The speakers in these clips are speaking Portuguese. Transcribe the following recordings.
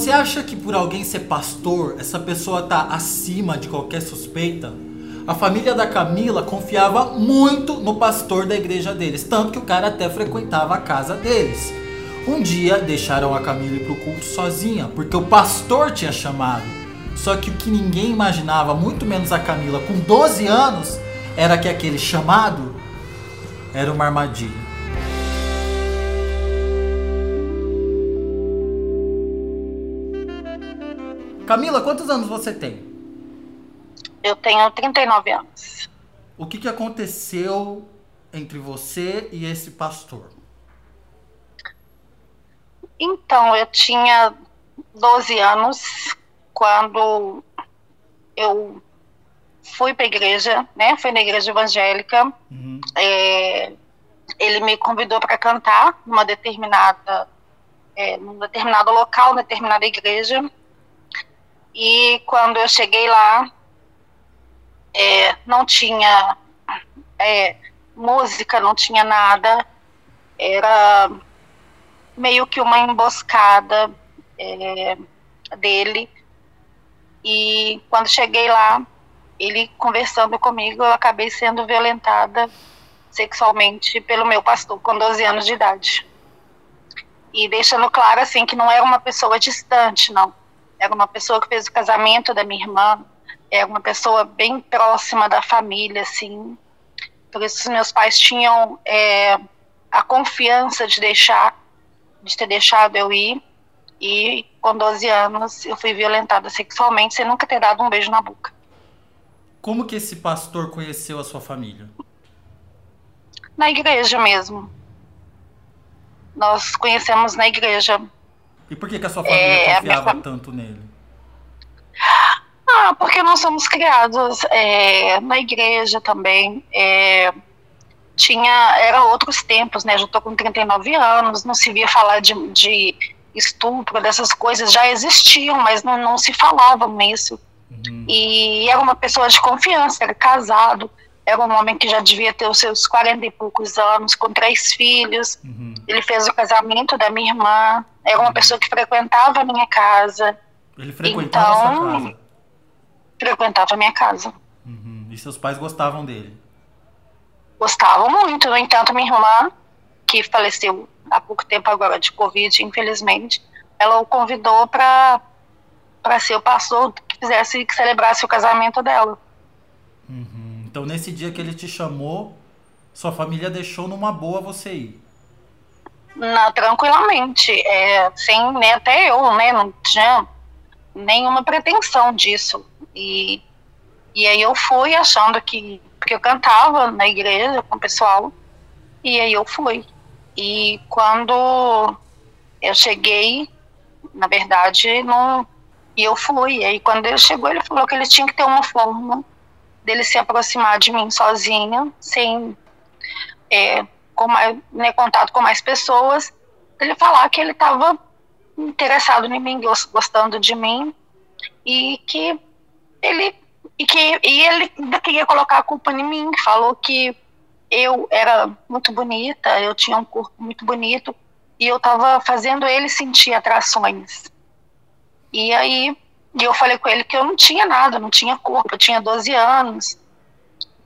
Você acha que por alguém ser pastor, essa pessoa tá acima de qualquer suspeita? A família da Camila confiava muito no pastor da igreja deles, tanto que o cara até frequentava a casa deles. Um dia deixaram a Camila ir pro culto sozinha, porque o pastor tinha chamado. Só que o que ninguém imaginava, muito menos a Camila com 12 anos, era que aquele chamado era uma armadilha. Camila, quantos anos você tem? Eu tenho 39 anos. O que, que aconteceu entre você e esse pastor? Então, eu tinha 12 anos quando eu fui para a igreja, né? Fui na igreja evangélica. Uhum. É, ele me convidou para cantar numa determinada, é, num determinado local, numa determinada igreja. E quando eu cheguei lá, é, não tinha é, música, não tinha nada. Era meio que uma emboscada é, dele. E quando cheguei lá, ele conversando comigo, eu acabei sendo violentada sexualmente pelo meu pastor com 12 anos de idade. E deixando claro assim que não era uma pessoa distante, não. Era uma pessoa que fez o casamento da minha irmã, era uma pessoa bem próxima da família, assim. Por isso meus pais tinham é, a confiança de deixar de ter deixado eu ir. E com 12 anos eu fui violentada sexualmente sem nunca ter dado um beijo na boca. Como que esse pastor conheceu a sua família? Na igreja mesmo. Nós conhecemos na igreja. E por que, que a sua família é, confiava minha... tanto nele? Ah, porque nós somos criados é, na igreja também. É, tinha era outros tempos, né? Já estou com 39 anos, não se via falar de, de estupro, dessas coisas já existiam, mas não, não se falava nisso. Uhum. E era uma pessoa de confiança, era casado, era um homem que já devia ter os seus 40 e poucos anos, com três filhos. Uhum. Ele fez o casamento da minha irmã, era uma uhum. pessoa que frequentava a minha casa. Ele frequentava então, a sua casa? Frequentava a minha casa. Uhum. E seus pais gostavam dele? gostavam muito. No entanto, minha irmã, que faleceu há pouco tempo agora de Covid, infelizmente, ela o convidou para para ser o pastor que fizesse que celebrasse o casamento dela. Uhum. Então, nesse dia que ele te chamou, sua família deixou numa boa você ir? Não, tranquilamente, é, sem né, até eu, né, não tinha nenhuma pretensão disso. E, e aí eu fui achando que porque eu cantava na igreja com o pessoal, e aí eu fui. E quando eu cheguei, na verdade, não. E eu fui. E aí quando ele chegou, ele falou que ele tinha que ter uma forma dele se aproximar de mim sozinha, sem é, com mais, né, contato com mais pessoas, ele falar que ele estava interessado em mim, gostando de mim, e que ele e que e ele queria colocar a culpa em mim, falou que eu era muito bonita, eu tinha um corpo muito bonito e eu estava fazendo ele sentir atrações. E aí e eu falei com ele que eu não tinha nada, não tinha corpo, eu tinha 12 anos.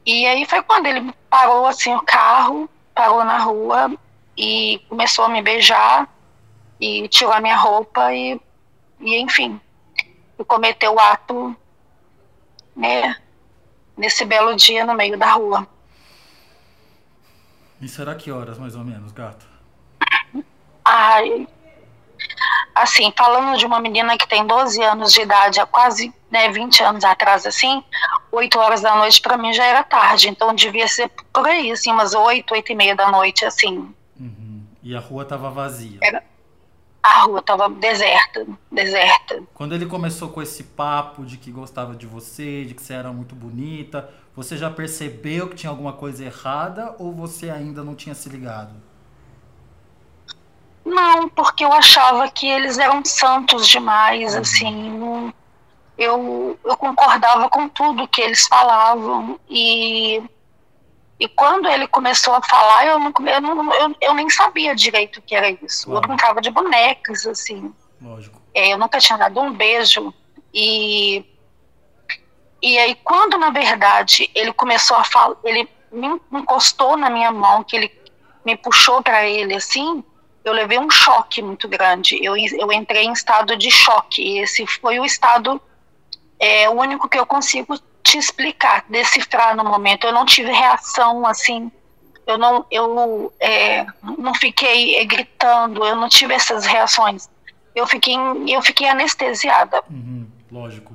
E aí foi quando ele parou assim o carro, parou na rua e começou a me beijar e tirou a minha roupa e, e enfim, e cometeu o ato né, nesse belo dia no meio da rua. E será que horas mais ou menos, gato? Ai, assim, falando de uma menina que tem 12 anos de idade, há quase né, 20 anos atrás, assim, 8 horas da noite para mim já era tarde, então devia ser por aí, assim, umas 8, 8 e meia da noite, assim. Uhum. E a rua tava vazia? Era, a rua estava deserta, deserta. Quando ele começou com esse papo de que gostava de você, de que você era muito bonita, você já percebeu que tinha alguma coisa errada ou você ainda não tinha se ligado? Não, porque eu achava que eles eram santos demais, uhum. assim, eu, eu concordava com tudo que eles falavam e e quando ele começou a falar, eu, não, eu, não, eu, eu nem sabia direito o que era isso. Eu brincava de bonecas, assim. Lógico. É, eu nunca tinha dado um beijo. E, e aí, quando na verdade ele começou a falar, ele me encostou na minha mão, que ele me puxou para ele assim, eu levei um choque muito grande. Eu, eu entrei em estado de choque. Esse foi o estado é, único que eu consigo te explicar, decifrar no momento. Eu não tive reação assim. Eu não, eu é, não fiquei é, gritando. Eu não tive essas reações. Eu fiquei, eu fiquei anestesiada. Uhum, lógico.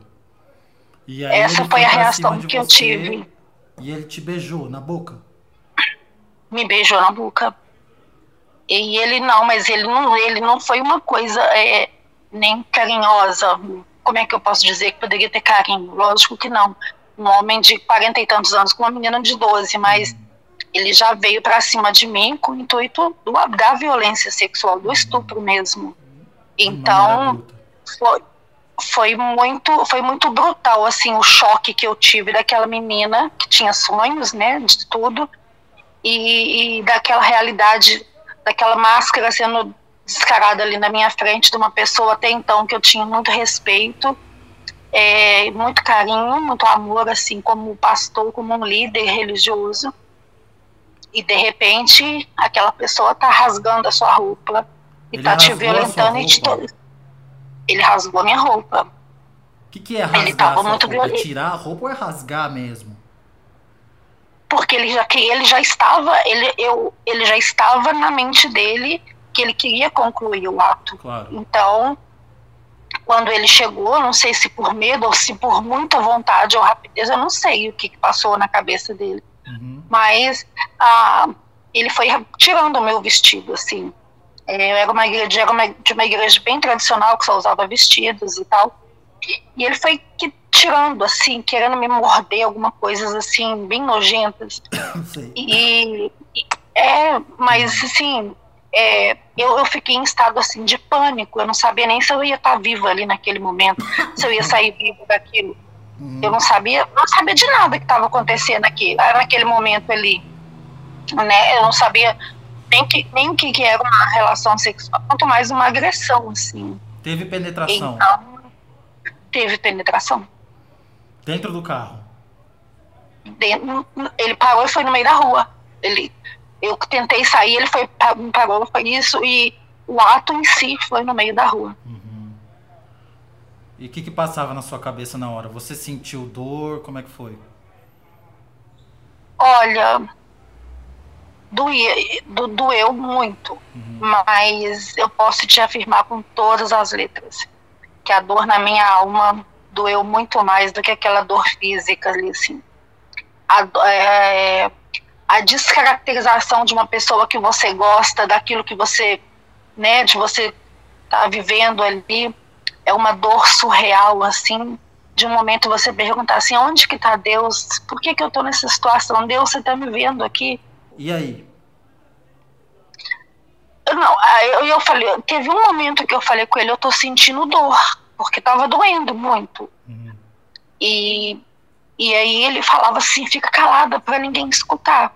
Essa foi a reação que eu tive. E ele te beijou na boca? Me beijou na boca. E ele não, mas ele não, ele não foi uma coisa é, nem carinhosa. Como é que eu posso dizer que poderia ter carinho? Lógico que não. Um homem de 40 e tantos anos com uma menina de 12, mas ele já veio para cima de mim com o intuito do, da violência sexual, do estupro mesmo. Então, foi, foi muito foi muito brutal assim o choque que eu tive daquela menina que tinha sonhos né de tudo e, e daquela realidade daquela máscara sendo descarada ali na minha frente de uma pessoa até então que eu tinha muito respeito é, muito carinho muito amor assim como pastor como um líder religioso e de repente aquela pessoa tá rasgando a sua roupa e Ele tá te violentando e te ele rasgou minha roupa. O que, que é rasgar? Ele tava muito roupa? É tirar a roupa ou é rasgar mesmo? Porque ele já, que ele já estava, ele, eu, ele já estava na mente dele que ele queria concluir o ato. Claro. Então, quando ele chegou, não sei se por medo ou se por muita vontade ou rapidez, eu não sei o que, que passou na cabeça dele. Uhum. Mas ah, ele foi tirando o meu vestido, assim. É, eu era uma igreja, era uma, de uma igreja bem tradicional, que só usava vestidos e tal. E ele foi que, tirando, assim, querendo me morder alguma coisas, assim, bem nojentas. E, e, é, mas, assim, é, eu, eu fiquei em estado, assim, de pânico. Eu não sabia nem se eu ia estar viva ali naquele momento, se eu ia sair vivo daquilo. Uhum. Eu não sabia, não sabia de nada que estava acontecendo aqui, naquele momento ali. Né? Eu não sabia nem, que, nem o que, que era uma relação sexual, quanto mais uma agressão, assim. Teve penetração? Então, teve penetração. Dentro do carro? Dentro, ele parou e foi no meio da rua. Ele, eu tentei sair, ele foi, parou, foi isso, e o ato em si foi no meio da rua. Uhum. E o que, que passava na sua cabeça na hora? Você sentiu dor? Como é que foi? Olha, doía, do, doeu muito, uhum. mas eu posso te afirmar com todas as letras que a dor na minha alma doeu muito mais do que aquela dor física ali, assim. A, é, a descaracterização de uma pessoa que você gosta, daquilo que você, né, de você tá vivendo ali, é uma dor surreal, assim, de um momento você perguntar assim, onde que tá Deus? Por que que eu tô nessa situação? Deus, você tá me vendo aqui? E aí? Não, eu, eu falei, teve um momento que eu falei com ele, eu tô sentindo dor, porque tava doendo muito. Uhum. E, e aí ele falava assim, fica calada para ninguém escutar.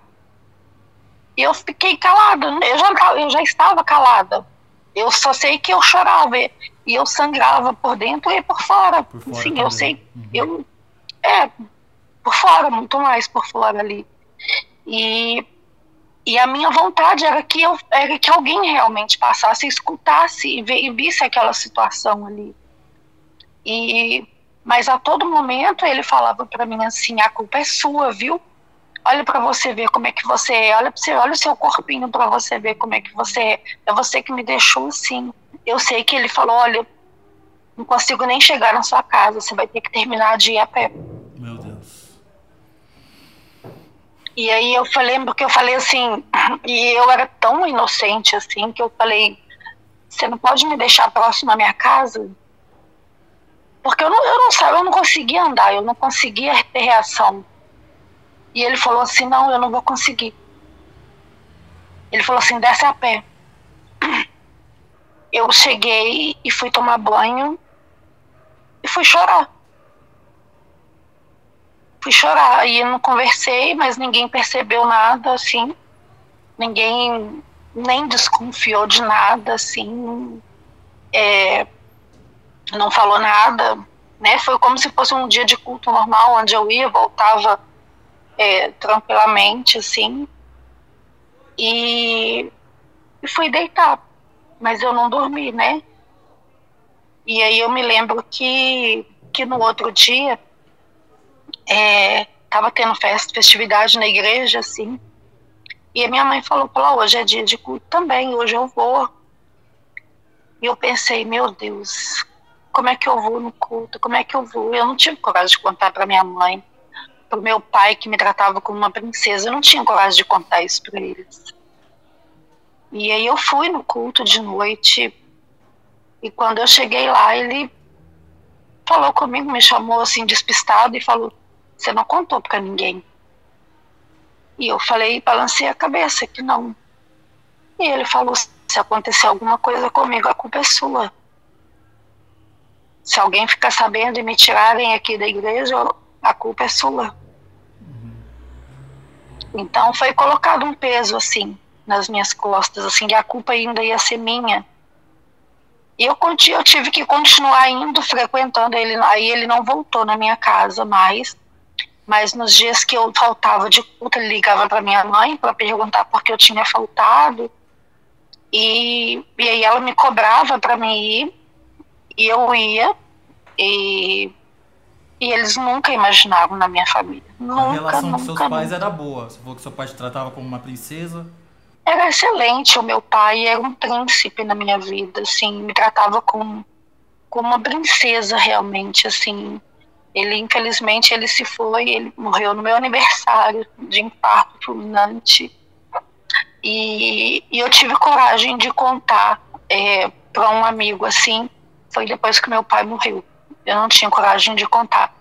E eu fiquei calada, eu já, eu já estava calada. Eu só sei que eu chorava e eu sangrava por dentro e por fora. Por fora Sim, eu sei. Uhum. Eu, é, por fora, muito mais por fora ali. E e a minha vontade era que, eu, era que alguém realmente passasse, escutasse e visse aquela situação ali. E, mas a todo momento ele falava para mim assim: a culpa é sua, viu? Olha para você ver como é que você é, olha, você, olha o seu corpinho para você ver como é que você é. É você que me deixou assim. Eu sei que ele falou: olha, não consigo nem chegar na sua casa, você vai ter que terminar de ir a pé. E aí eu falei, porque eu falei assim, e eu era tão inocente assim, que eu falei, você não pode me deixar próximo à minha casa? Porque eu não, eu não sabia, eu não conseguia andar, eu não conseguia ter reação. E ele falou assim, não, eu não vou conseguir. Ele falou assim, desce a pé. Eu cheguei e fui tomar banho e fui chorar fui chorar. E não conversei, mas ninguém percebeu nada, assim. Ninguém nem desconfiou de nada, assim. É, não falou nada, né? Foi como se fosse um dia de culto normal, onde eu ia, voltava é, tranquilamente, assim. E, e fui deitar, mas eu não dormi, né? E aí eu me lembro que, que no outro dia é, tava tendo festa, festividade na igreja, assim. E a minha mãe falou para hoje é dia de culto também, hoje eu vou. E eu pensei, meu Deus, como é que eu vou no culto? Como é que eu vou? Eu não tive coragem de contar para minha mãe, para o meu pai que me tratava como uma princesa. Eu não tinha coragem de contar isso para eles. E aí eu fui no culto de noite. E quando eu cheguei lá, ele falou comigo, me chamou assim despistado e falou: "Você não contou para ninguém?" E eu falei, balancei a cabeça que não. E ele falou: "Se acontecer alguma coisa comigo, a culpa é sua." Se alguém ficar sabendo e me tirarem aqui da igreja, a culpa é sua. Uhum. Então foi colocado um peso assim nas minhas costas, assim, e a culpa ainda ia ser minha. E eu, eu tive que continuar indo, frequentando ele. Aí ele não voltou na minha casa mais. Mas nos dias que eu faltava de culto, ele ligava para minha mãe para perguntar por que eu tinha faltado. E, e aí ela me cobrava para mim ir. E eu ia, e, e eles nunca imaginavam na minha família. Nunca, a relação nunca, com seus nunca. pais era boa. Você falou que seu pai te tratava como uma princesa. Era excelente. O meu pai era um príncipe na minha vida, assim, me tratava como, como uma princesa realmente, assim. Ele, infelizmente, ele se foi, ele morreu no meu aniversário de infarto fulminante. E, e eu tive coragem de contar é, para um amigo assim, foi depois que meu pai morreu. Eu não tinha coragem de contar.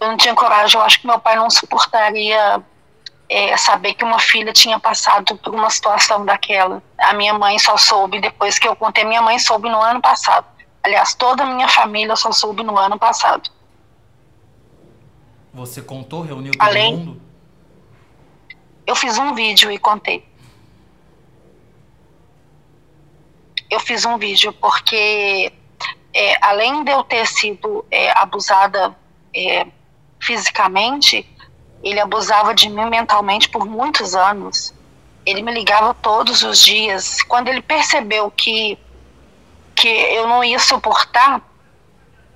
Eu não tinha coragem, eu acho que meu pai não suportaria é, saber que uma filha tinha passado por uma situação daquela. A minha mãe só soube depois que eu contei. Minha mãe soube no ano passado. Aliás, toda a minha família só soube no ano passado. Você contou, reuniu todo Além, mundo? Eu fiz um vídeo e contei. Eu fiz um vídeo porque é, além de eu ter sido é, abusada é, fisicamente, ele abusava de mim mentalmente por muitos anos. Ele me ligava todos os dias. Quando ele percebeu que, que eu não ia suportar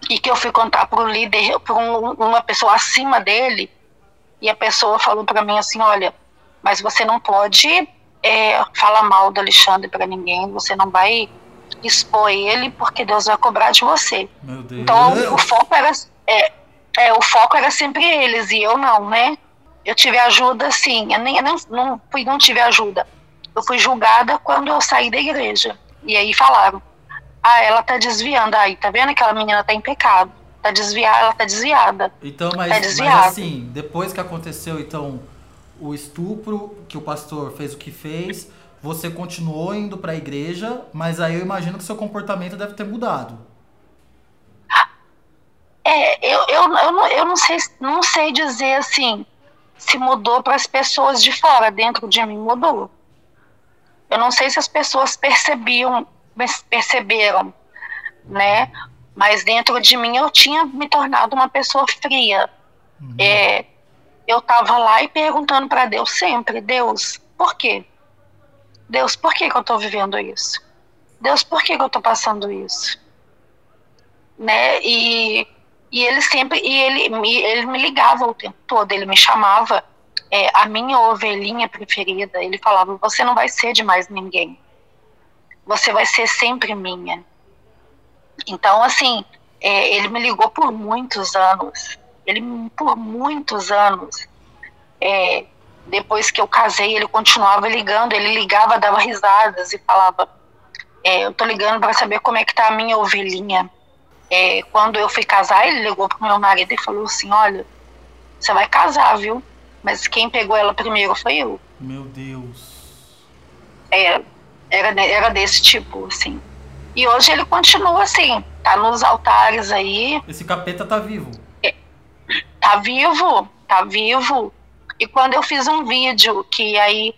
e que eu fui contar para o líder, para um, uma pessoa acima dele, e a pessoa falou para mim assim: Olha, mas você não pode é, falar mal do Alexandre para ninguém, você não vai expor ele porque Deus vai cobrar de você. Então o foco era é, é, o foco era sempre eles e eu não, né? Eu tive ajuda sim, eu nem eu não, não fui não tive ajuda. Eu fui julgada quando eu saí da igreja. E aí falaram: "Ah, ela tá desviando aí, tá vendo aquela menina tá em pecado. Tá desviada, ela tá desviada". Então, mas, tá desviada. mas assim, depois que aconteceu então o estupro, que o pastor fez o que fez, você continuou indo para a igreja, mas aí eu imagino que seu comportamento deve ter mudado. É, eu, eu, eu, não, eu não, sei, não sei dizer assim se mudou para as pessoas de fora, dentro de mim mudou. Eu não sei se as pessoas percebiam, perceberam, né? Mas dentro de mim eu tinha me tornado uma pessoa fria. Uhum. É, eu estava lá e perguntando para Deus sempre, Deus, por quê? Deus, por que, que eu estou vivendo isso? Deus, por que, que eu estou passando isso? Né? E, e ele sempre, e ele, ele me ligava o tempo todo, ele me chamava é, a minha ovelhinha preferida. Ele falava: Você não vai ser de mais ninguém. Você vai ser sempre minha. Então, assim, é, ele me ligou por muitos anos. Ele, por muitos anos, é, depois que eu casei, ele continuava ligando, ele ligava, dava risadas e falava: é, Eu tô ligando para saber como é que tá a minha ovelhinha. É, quando eu fui casar, ele ligou pro meu marido e falou assim: Olha, você vai casar, viu? Mas quem pegou ela primeiro foi eu. Meu Deus. É, era, era desse tipo, assim. E hoje ele continua assim, tá nos altares aí. Esse capeta tá vivo. É, tá vivo, tá vivo. E quando eu fiz um vídeo que aí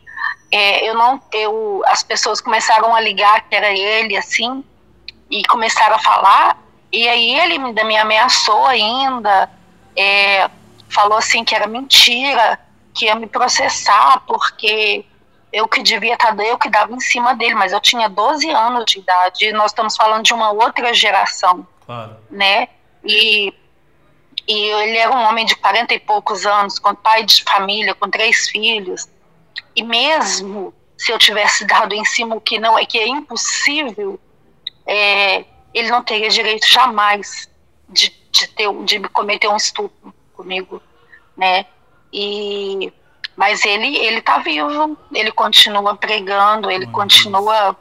é, eu não, eu, as pessoas começaram a ligar que era ele, assim, e começaram a falar, e aí ele me ameaçou ainda, é, falou assim que era mentira, que ia me processar, porque eu que devia estar, eu que dava em cima dele, mas eu tinha 12 anos de idade, nós estamos falando de uma outra geração, claro. né? E, e ele era um homem de 40 e poucos anos, com pai de família, com três filhos, e mesmo se eu tivesse dado em cima o que não é que é impossível, é, ele não teria direito jamais de, de, ter, de cometer um estupro comigo, né? E mas ele ele está vivo, ele continua pregando, ele continua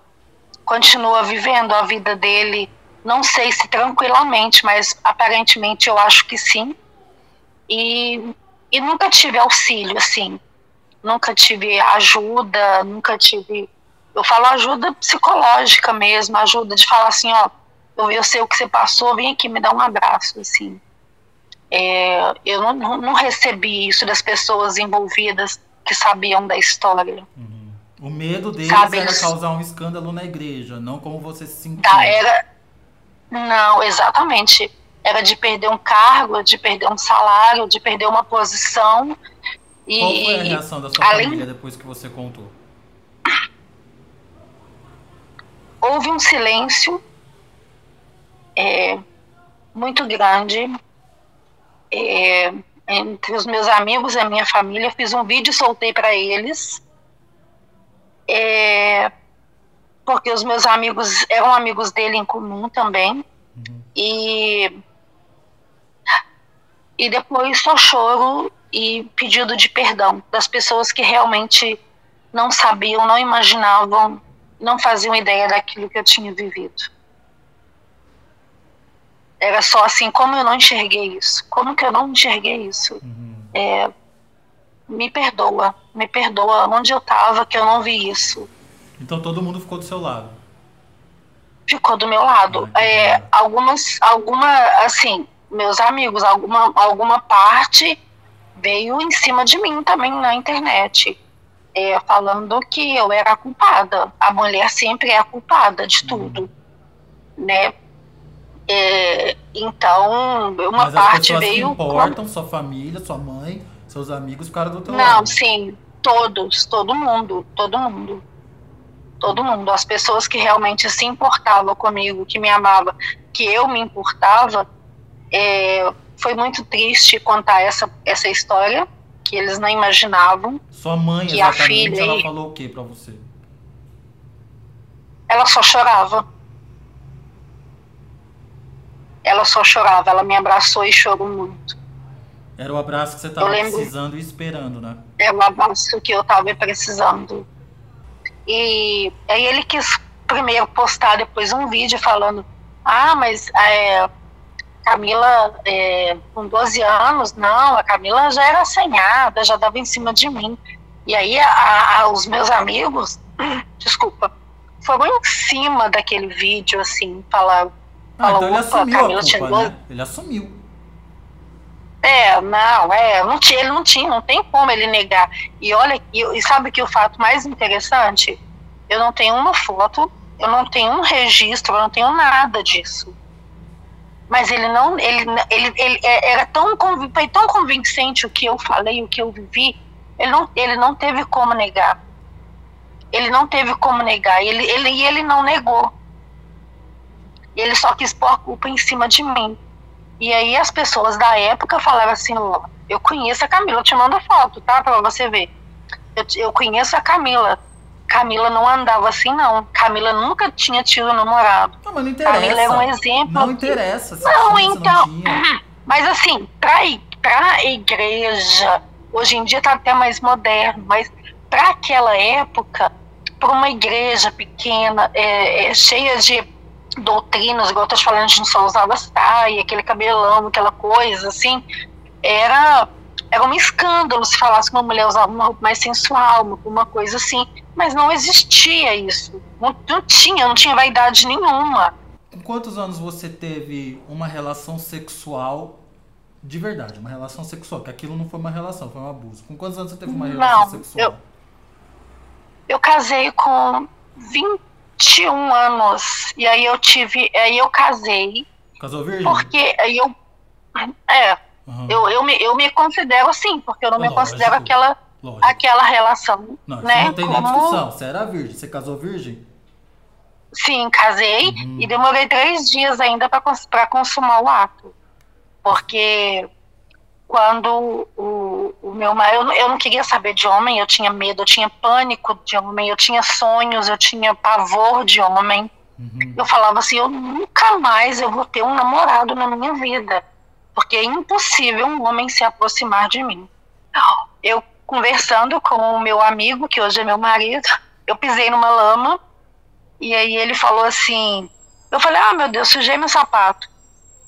continua vivendo a vida dele. Não sei se tranquilamente, mas aparentemente eu acho que sim. E, e nunca tive auxílio, assim. Nunca tive ajuda, nunca tive. Eu falo ajuda psicológica mesmo, ajuda de falar assim, ó, eu, eu sei o que você passou, vem aqui me dar um abraço, assim. É, eu não, não, recebi isso das pessoas envolvidas que sabiam da história. Uhum. O medo deles Sabe, era causar um escândalo na igreja, não como você se sentiu. Tá, era, não, exatamente. Era de perder um cargo, de perder um salário, de perder uma posição. E, Qual foi a reação da sua além, família depois que você contou? Houve um silêncio é, muito grande é, entre os meus amigos e a minha família. Fiz um vídeo e soltei para eles. É, porque os meus amigos eram amigos dele em comum também. Uhum. E, e depois só choro e pedido de perdão das pessoas que realmente não sabiam, não imaginavam, não faziam ideia daquilo que eu tinha vivido. Era só assim, como eu não enxerguei isso? Como que eu não enxerguei isso? Uhum. É, me perdoa, me perdoa onde eu estava que eu não vi isso. Então todo mundo ficou do seu lado? Ficou do meu lado. Ah, é, algumas, alguma, assim, meus amigos, alguma, alguma parte veio em cima de mim também na internet. É, falando que eu era a culpada. A mulher sempre é a culpada de uhum. tudo. Uhum. Né? É, então, uma Mas parte veio. Que importam, com... sua família, sua mãe, seus amigos ficaram do teu Não, lado. Não, sim, todos, todo mundo, todo mundo. Todo mundo. As pessoas que realmente se importavam comigo, que me amavam, que eu me importava, é, foi muito triste contar essa, essa história, que eles não imaginavam. Sua mãe, que a filha, ela falou o que para você? Ela só chorava ela só chorava, ela me abraçou e chorou muito. Era o abraço que você estava precisando e esperando, né? É o abraço que eu estava precisando. E aí ele quis primeiro postar depois um vídeo falando: Ah, mas é, Camila, é, com 12 anos, não, a Camila já era assanhada, já dava em cima de mim. E aí a, a, os meus amigos, desculpa, foram em cima daquele vídeo, assim, falaram ah, então ele assumiu a culpa, né? Ele assumiu. É, não, é, não tinha, ele não tinha, não tem como ele negar. E olha, e, e sabe que o fato mais interessante? Eu não tenho uma foto, eu não tenho um registro, eu não tenho nada disso. Mas ele não, ele, ele, ele é, era tão, foi tão convincente o que eu falei, o que eu vivi, ele não, ele não teve como negar. Ele não teve como negar, ele, ele, e ele não negou. Ele só quis pôr a culpa em cima de mim. E aí as pessoas da época falaram assim: eu conheço a Camila, eu te mando foto, tá? Pra você ver. Eu, eu conheço a Camila. Camila não andava assim, não. Camila nunca tinha tido namorado. Não, mas não interessa. Camila é um exemplo. Não interessa. Não, então. Não mas assim, pra, pra igreja, hoje em dia tá até mais moderno, mas para aquela época, para uma igreja pequena, é, é, cheia de doutrinas, igual eu tô te falando, a gente só usava saia, aquele cabelão, aquela coisa, assim, era, era um escândalo se falasse que uma mulher usava uma roupa mais sensual, uma coisa assim, mas não existia isso, não, não tinha, não tinha vaidade nenhuma. Com quantos anos você teve uma relação sexual de verdade, uma relação sexual, que aquilo não foi uma relação, foi um abuso. Com quantos anos você teve uma relação não, sexual? Eu, eu casei com 20 21 anos. E aí eu tive. Aí eu casei. Casou virgem? Porque eu. É. Uhum. Eu, eu, me, eu me considero assim, porque eu não Lógico. me considero aquela, aquela relação. Não, né? não tem Como... nem discussão. Você era virgem. Você casou virgem? Sim, casei uhum. e demorei três dias ainda para consumar o ato. Porque quando o, o meu marido, eu, eu não queria saber de homem, eu tinha medo, eu tinha pânico de homem, eu tinha sonhos, eu tinha pavor de homem. Uhum. Eu falava assim, eu nunca mais eu vou ter um namorado na minha vida, porque é impossível um homem se aproximar de mim. Eu conversando com o meu amigo, que hoje é meu marido, eu pisei numa lama e aí ele falou assim, eu falei, ah meu Deus, sujei meu sapato.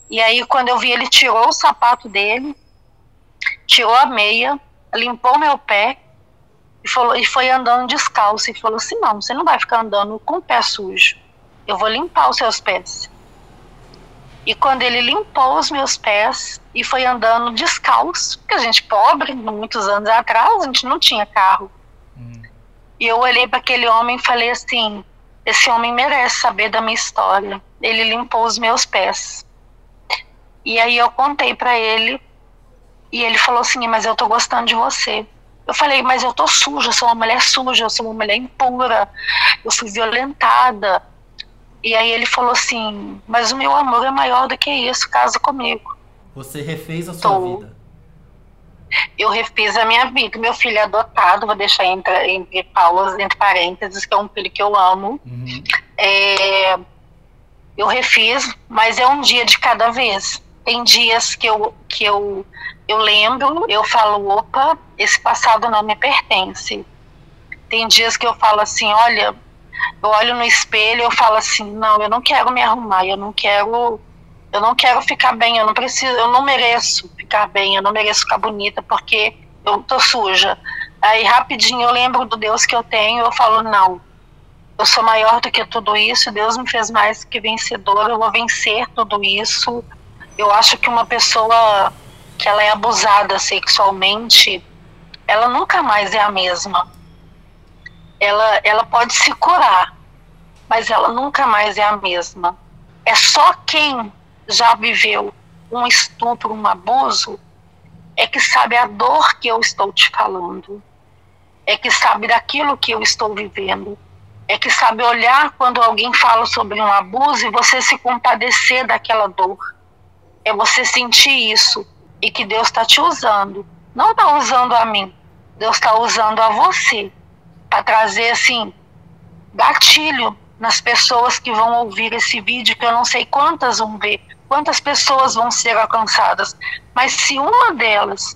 E aí quando eu vi ele tirou o sapato dele, tirou a meia, limpou meu pé e, falou, e foi andando descalço. E falou assim: Não, você não vai ficar andando com o pé sujo. Eu vou limpar os seus pés. E quando ele limpou os meus pés e foi andando descalço, porque a gente pobre, muitos anos atrás, a gente não tinha carro. Hum. E eu olhei para aquele homem e falei assim: esse homem merece saber da minha história. Ele limpou os meus pés. E aí eu contei para ele e ele falou assim: Mas eu tô gostando de você. Eu falei: Mas eu tô suja, eu sou uma mulher suja, eu sou uma mulher impura, eu fui violentada. E aí ele falou assim: Mas o meu amor é maior do que isso, casa comigo. Você refez a sua tô. vida? Eu refiz a minha vida. Meu filho é adotado, vou deixar entre, entre paulas, entre parênteses, que é um filho que eu amo. Uhum. É, eu refiz, mas é um dia de cada vez. Tem dias que eu, que eu eu lembro, eu falo, opa, esse passado não me pertence. Tem dias que eu falo assim, olha, eu olho no espelho eu falo assim, não, eu não quero me arrumar, eu não quero, eu não quero ficar bem, eu não preciso, eu não mereço ficar bem, eu não mereço ficar bonita porque eu tô suja. Aí rapidinho eu lembro do Deus que eu tenho, eu falo, não, eu sou maior do que tudo isso, Deus me fez mais que vencedor, eu vou vencer tudo isso. Eu acho que uma pessoa que ela é abusada sexualmente, ela nunca mais é a mesma. Ela, ela pode se curar, mas ela nunca mais é a mesma. É só quem já viveu um estupro, um abuso, é que sabe a dor que eu estou te falando, é que sabe daquilo que eu estou vivendo, é que sabe olhar quando alguém fala sobre um abuso e você se compadecer daquela dor. É você sentir isso e que Deus está te usando. Não está usando a mim, Deus está usando a você para trazer assim gatilho nas pessoas que vão ouvir esse vídeo, que eu não sei quantas vão ver, quantas pessoas vão ser alcançadas, mas se uma delas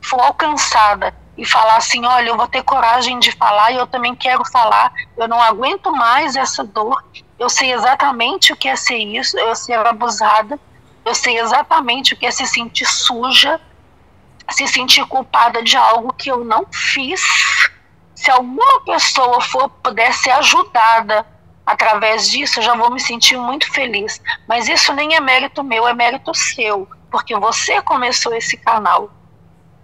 for alcançada e falar assim, olha, eu vou ter coragem de falar e eu também quero falar, eu não aguento mais essa dor, eu sei exatamente o que é ser isso, eu ser abusada, eu sei exatamente o que é se sentir suja, se sentir culpada de algo que eu não fiz. Se alguma pessoa for puder ser ajudada através disso, eu já vou me sentir muito feliz. Mas isso nem é mérito meu, é mérito seu, porque você começou esse canal.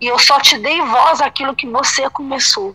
E eu só te dei voz àquilo que você começou.